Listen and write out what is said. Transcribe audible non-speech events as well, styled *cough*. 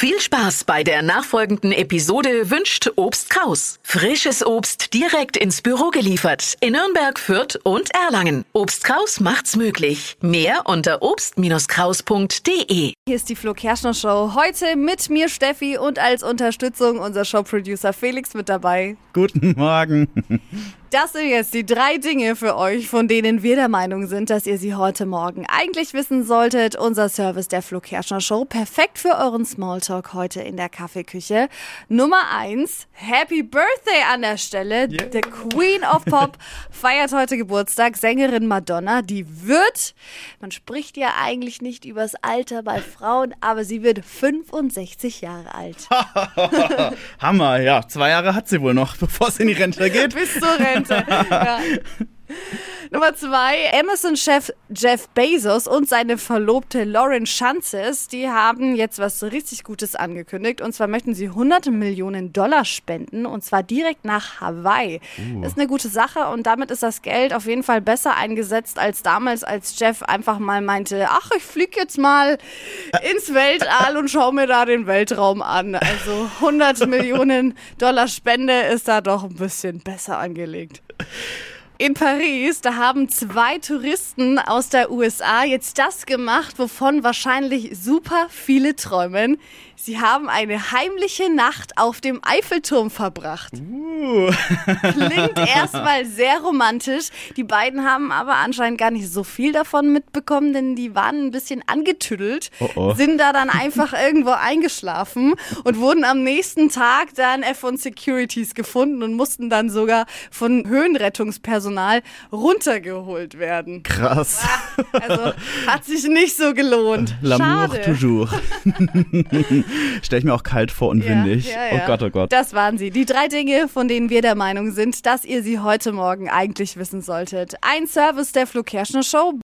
Viel Spaß bei der nachfolgenden Episode wünscht Obst Kraus. Frisches Obst direkt ins Büro geliefert in Nürnberg, Fürth und Erlangen. Obst Kraus macht's möglich. Mehr unter obst-kraus.de. Hier ist die Flo Kerschner Show. Heute mit mir Steffi und als Unterstützung unser Showproducer Felix mit dabei. Guten Morgen. Das sind jetzt die drei Dinge für euch, von denen wir der Meinung sind, dass ihr sie heute Morgen eigentlich wissen solltet. Unser Service der Flo Kerschner Show. Perfekt für euren Smalltalk heute in der Kaffeeküche. Nummer eins. Happy Birthday an der Stelle. Yeah. The Queen of Pop *laughs* feiert heute Geburtstag. Sängerin Madonna. Die wird, man spricht ja eigentlich nicht übers Alter bei Frauen, aber sie wird 65 Jahre alt. *laughs* Hammer, ja. Zwei Jahre hat sie wohl noch, *laughs* bevor es in die Rente geht. Bis zur Rente. *laughs* Ja. *laughs* Nummer zwei, Amazon-Chef Jeff Bezos und seine Verlobte Lauren Schanzes, die haben jetzt was richtig Gutes angekündigt. Und zwar möchten sie 100 Millionen Dollar spenden und zwar direkt nach Hawaii. Das ist eine gute Sache und damit ist das Geld auf jeden Fall besser eingesetzt als damals, als Jeff einfach mal meinte, ach, ich fliege jetzt mal ins Weltall und schaue mir da den Weltraum an. Also 100 Millionen Dollar Spende ist da doch ein bisschen besser angelegt. In Paris, da haben zwei Touristen aus der USA jetzt das gemacht, wovon wahrscheinlich super viele träumen. Sie haben eine heimliche Nacht auf dem Eiffelturm verbracht. Uh. *laughs* Klingt erstmal sehr romantisch. Die beiden haben aber anscheinend gar nicht so viel davon mitbekommen, denn die waren ein bisschen angetüdelt, Oh oh. sind da dann einfach *laughs* irgendwo eingeschlafen und wurden am nächsten Tag dann von Securities gefunden und mussten dann sogar von Höhenrettungspersonal runtergeholt werden. Krass. Also hat sich nicht so gelohnt. *laughs* L'amour toujours. *laughs* Stell ich mir auch kalt vor und windig. Ja, ja, ja. Oh Gott, oh Gott. Das waren sie. Die drei Dinge, von denen wir der Meinung sind, dass ihr sie heute Morgen eigentlich wissen solltet. Ein Service der Flo Kerschner Show.